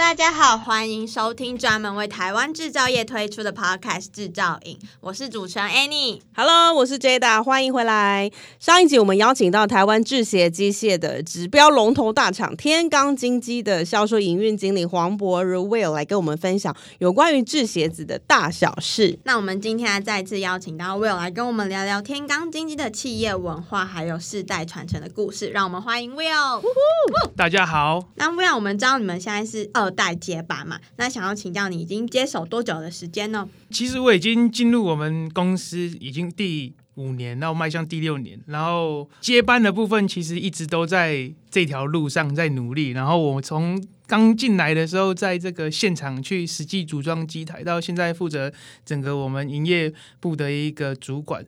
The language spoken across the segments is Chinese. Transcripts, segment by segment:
大家好，欢迎收听专门为台湾制造业推出的 Podcast《制造影》，我是主持人 Annie。Hello，我是 Jada，欢迎回来。上一集我们邀请到台湾制鞋机械的指标龙头大厂天罡精机的销售营运经理黄博如 Will 来跟我们分享有关于制鞋子的大小事。那我们今天再次邀请到 Will 来跟我们聊聊天罡精机的企业文化，还有世代传承的故事。让我们欢迎 Will。大家好。那 Will，我们知道你们现在是。二代接班嘛，那想要请教你已经接手多久的时间呢？其实我已经进入我们公司已经第五年，然后迈向第六年，然后接班的部分其实一直都在这条路上在努力。然后我从刚进来的时候，在这个现场去实际组装机台，到现在负责整个我们营业部的一个主管。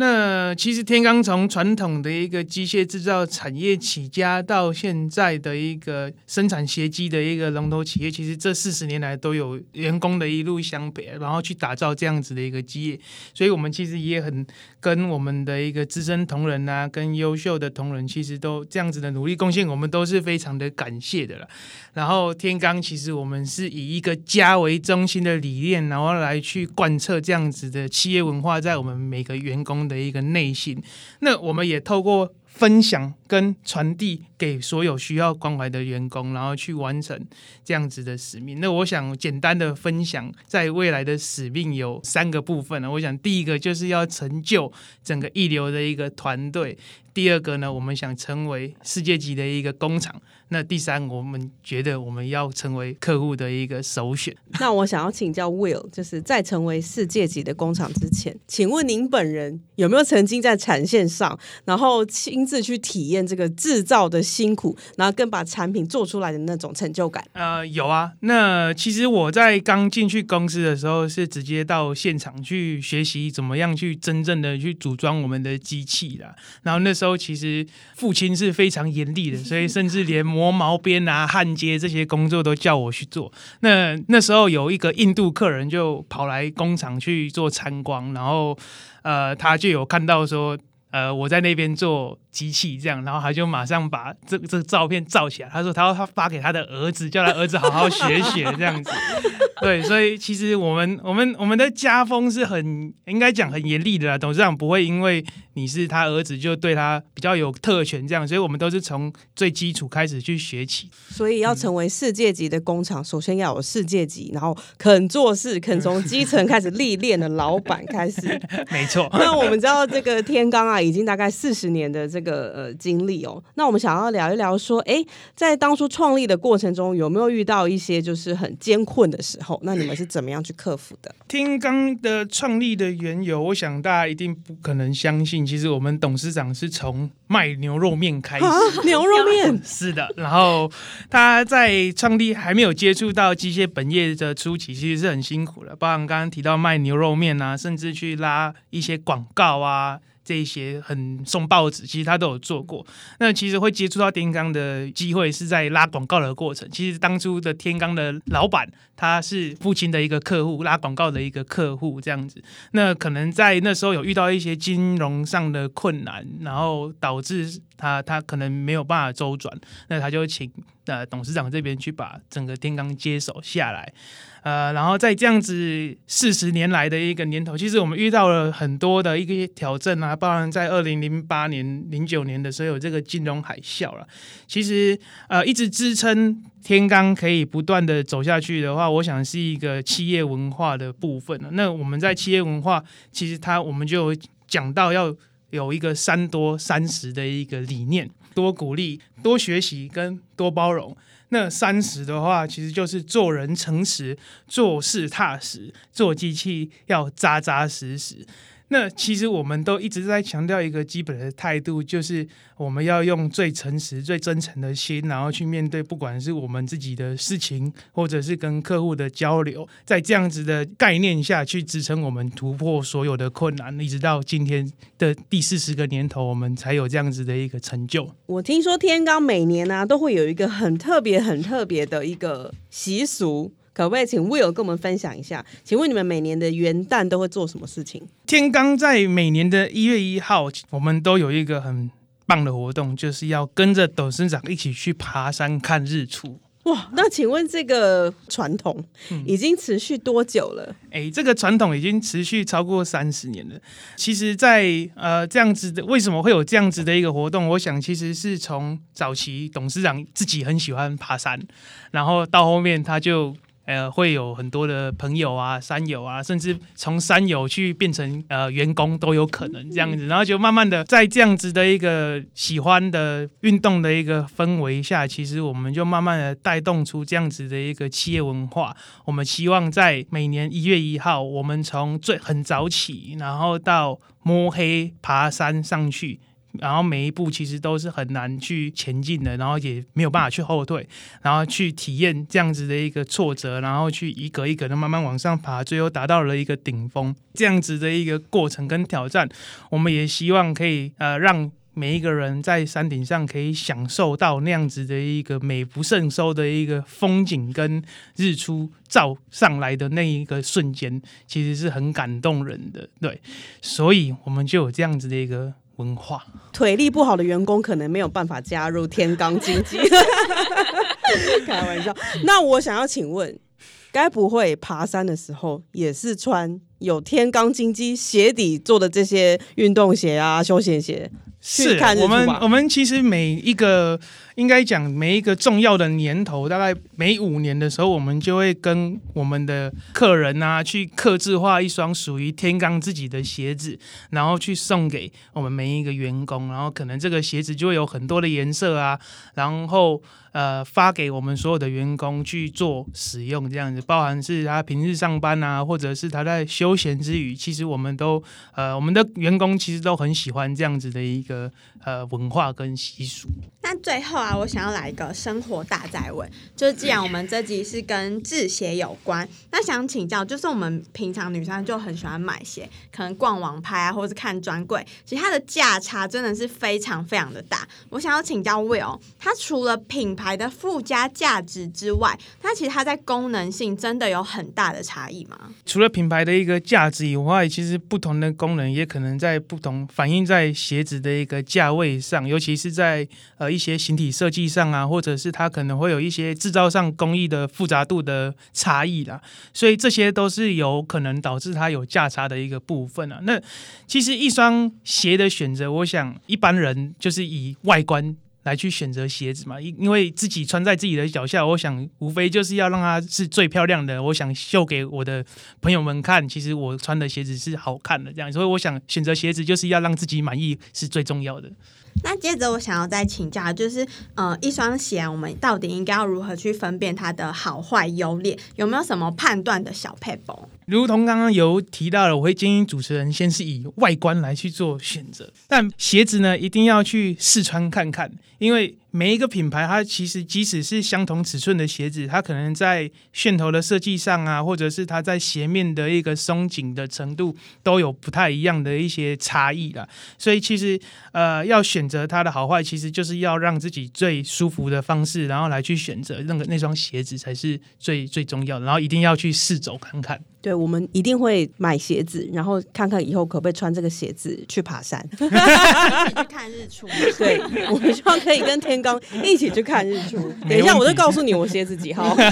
那其实天罡从传统的一个机械制造产业起家，到现在的一个生产鞋机的一个龙头企业，其实这四十年来都有员工的一路相陪，然后去打造这样子的一个基业，所以我们其实也很跟我们的一个资深同仁啊，跟优秀的同仁，其实都这样子的努力贡献，我们都是非常的感谢的了。然后天罡其实我们是以一个家为中心的理念，然后来去贯彻这样子的企业文化，在我们每个员工的一个内心，那我们也透过分享跟传递给所有需要关怀的员工，然后去完成这样子的使命。那我想简单的分享，在未来的使命有三个部分呢。我想第一个就是要成就整个一流的一个团队。第二个呢，我们想成为世界级的一个工厂。那第三，我们觉得我们要成为客户的一个首选。那我想要请教 Will，就是在成为世界级的工厂之前，请问您本人有没有曾经在产线上，然后亲自去体验这个制造的辛苦，然后更把产品做出来的那种成就感？呃，有啊。那其实我在刚进去公司的时候，是直接到现场去学习怎么样去真正的去组装我们的机器啦。然后那时候其实父亲是非常严厉的，所以甚至连磨毛边啊、焊接这些工作都叫我去做。那那时候有一个印度客人就跑来工厂去做参观，然后呃，他就有看到说，呃，我在那边做机器这样，然后他就马上把这这个照片照起来。他说他要他发给他的儿子，叫他儿子好好学学这样子。对，所以其实我们我们我们的家风是很应该讲很严厉的啦。董事长不会因为你是他儿子就对他比较有特权这样，所以我们都是从最基础开始去学起。所以要成为世界级的工厂，嗯、首先要有世界级，然后肯做事、肯从基层开始历练的老板开始。没错。那我们知道这个天罡啊，已经大概四十年的这个呃经历哦。那我们想要聊一聊说，哎，在当初创立的过程中，有没有遇到一些就是很艰困的时候？那你们是怎么样去克服的？听刚的创立的缘由，我想大家一定不可能相信。其实我们董事长是从卖牛肉面开始，牛肉面 是的。然后他在创立还没有接触到机械本业的初期，其实是很辛苦的。包含刚刚提到卖牛肉面啊，甚至去拉一些广告啊。这一些很送报纸，其实他都有做过。那其实会接触到天刚的机会是在拉广告的过程。其实当初的天刚的老板，他是父亲的一个客户，拉广告的一个客户这样子。那可能在那时候有遇到一些金融上的困难，然后导致他他可能没有办法周转，那他就请呃董事长这边去把整个天罡接手下来。呃，然后在这样子四十年来的一个年头，其实我们遇到了很多的一个挑战啊，包含在二零零八年、零九年的时候有这个金融海啸了。其实呃，一直支撑天罡可以不断的走下去的话，我想是一个企业文化的部分了。那我们在企业文化，其实它我们就讲到要有一个三多三十的一个理念：多鼓励、多学习跟多包容。那三十的话，其实就是做人诚实，做事踏实，做机器要扎扎实实。那其实我们都一直在强调一个基本的态度，就是我们要用最诚实、最真诚的心，然后去面对，不管是我们自己的事情，或者是跟客户的交流，在这样子的概念下去支撑我们突破所有的困难，一直到今天的第四十个年头，我们才有这样子的一个成就。我听说天罡每年呢、都会有一个很特别、很特别的一个习俗。可不可以请 Will 跟我们分享一下？请问你们每年的元旦都会做什么事情？天罡在每年的一月一号，我们都有一个很棒的活动，就是要跟着董事长一起去爬山看日出。哇，那请问这个传统已经持续多久了？哎、嗯欸，这个传统已经持续超过三十年了。其实在，在呃这样子的，为什么会有这样子的一个活动？我想，其实是从早期董事长自己很喜欢爬山，然后到后面他就。呃，会有很多的朋友啊、山友啊，甚至从山友去变成呃员工都有可能这样子，然后就慢慢的在这样子的一个喜欢的运动的一个氛围下，其实我们就慢慢的带动出这样子的一个企业文化。我们希望在每年一月一号，我们从最很早起，然后到摸黑爬山上去。然后每一步其实都是很难去前进的，然后也没有办法去后退，然后去体验这样子的一个挫折，然后去一格一格的慢慢往上爬，最后达到了一个顶峰。这样子的一个过程跟挑战，我们也希望可以呃让每一个人在山顶上可以享受到那样子的一个美不胜收的一个风景跟日出照上来的那一个瞬间，其实是很感动人的。对，所以我们就有这样子的一个。文化腿力不好的员工可能没有办法加入天罡经济，开玩笑。那我想要请问，该不会爬山的时候也是穿有天罡经济鞋底做的这些运动鞋啊、休闲鞋？是我们我们其实每一个。应该讲每一个重要的年头，大概每五年的时候，我们就会跟我们的客人啊，去刻制化一双属于天罡自己的鞋子，然后去送给我们每一个员工，然后可能这个鞋子就会有很多的颜色啊，然后呃发给我们所有的员工去做使用，这样子，包含是他平日上班啊，或者是他在休闲之余，其实我们都呃我们的员工其实都很喜欢这样子的一个呃文化跟习俗。那最后啊，我想要来一个生活大哉问，就是既然我们这集是跟制鞋有关，那想请教，就是我们平常女生就很喜欢买鞋，可能逛网拍啊，或者是看专柜，其实它的价差真的是非常非常的大。我想要请教 Will，它除了品牌的附加价值之外，它其实它在功能性真的有很大的差异吗？除了品牌的一个价值以外，其实不同的功能也可能在不同反映在鞋子的一个价位上，尤其是在呃。一一些形体设计上啊，或者是它可能会有一些制造上工艺的复杂度的差异啦，所以这些都是有可能导致它有价差的一个部分啊。那其实一双鞋的选择，我想一般人就是以外观来去选择鞋子嘛，因因为自己穿在自己的脚下，我想无非就是要让它是最漂亮的，我想秀给我的朋友们看，其实我穿的鞋子是好看的这样，所以我想选择鞋子就是要让自己满意是最重要的。那接着我想要再请教，就是呃，一双鞋我们到底应该要如何去分辨它的好坏优劣？有没有什么判断的小撇步？如同刚刚有提到了，我会建议主持人先是以外观来去做选择，但鞋子呢，一定要去试穿看看，因为。每一个品牌，它其实即使是相同尺寸的鞋子，它可能在楦头的设计上啊，或者是它在鞋面的一个松紧的程度，都有不太一样的一些差异啦。所以其实呃，要选择它的好坏，其实就是要让自己最舒服的方式，然后来去选择那个那双鞋子才是最最重要的。然后一定要去试走看看。对，我们一定会买鞋子，然后看看以后可不可以穿这个鞋子去爬山，一起去看日出。对，我们希望可以跟天刚一起去看日出。等一下，我就告诉你我鞋子几号。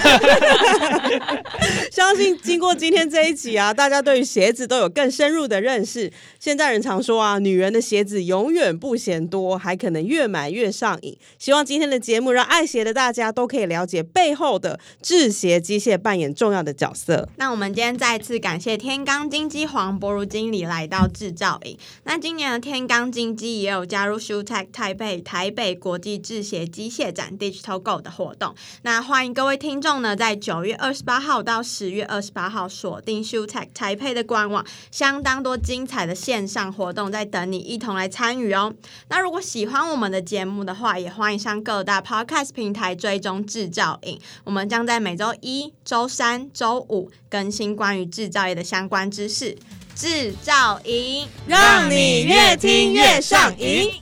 相信经过今天这一集啊，大家对于鞋子都有更深入的认识。现在人常说啊，女人的鞋子永远不嫌多，还可能越买越上瘾。希望今天的节目让爱鞋的大家都可以了解背后的制鞋机械扮演重要的角色。那我们今天。再次感谢天罡金鸡黄博如经理来到制造营。那今年的天罡金鸡也有加入 ShoeTech 台北台北国际制鞋机械展 Digital Go 的活动。那欢迎各位听众呢，在九月二十八号到十月二十八号锁定 ShoeTech 台北的官网，相当多精彩的线上活动在等你一同来参与哦。那如果喜欢我们的节目的话，也欢迎上各大 Podcast 平台追踪制造瘾。我们将在每周一、周三、周五更新关于制造业的相关知识。制造营，让你越听越上瘾。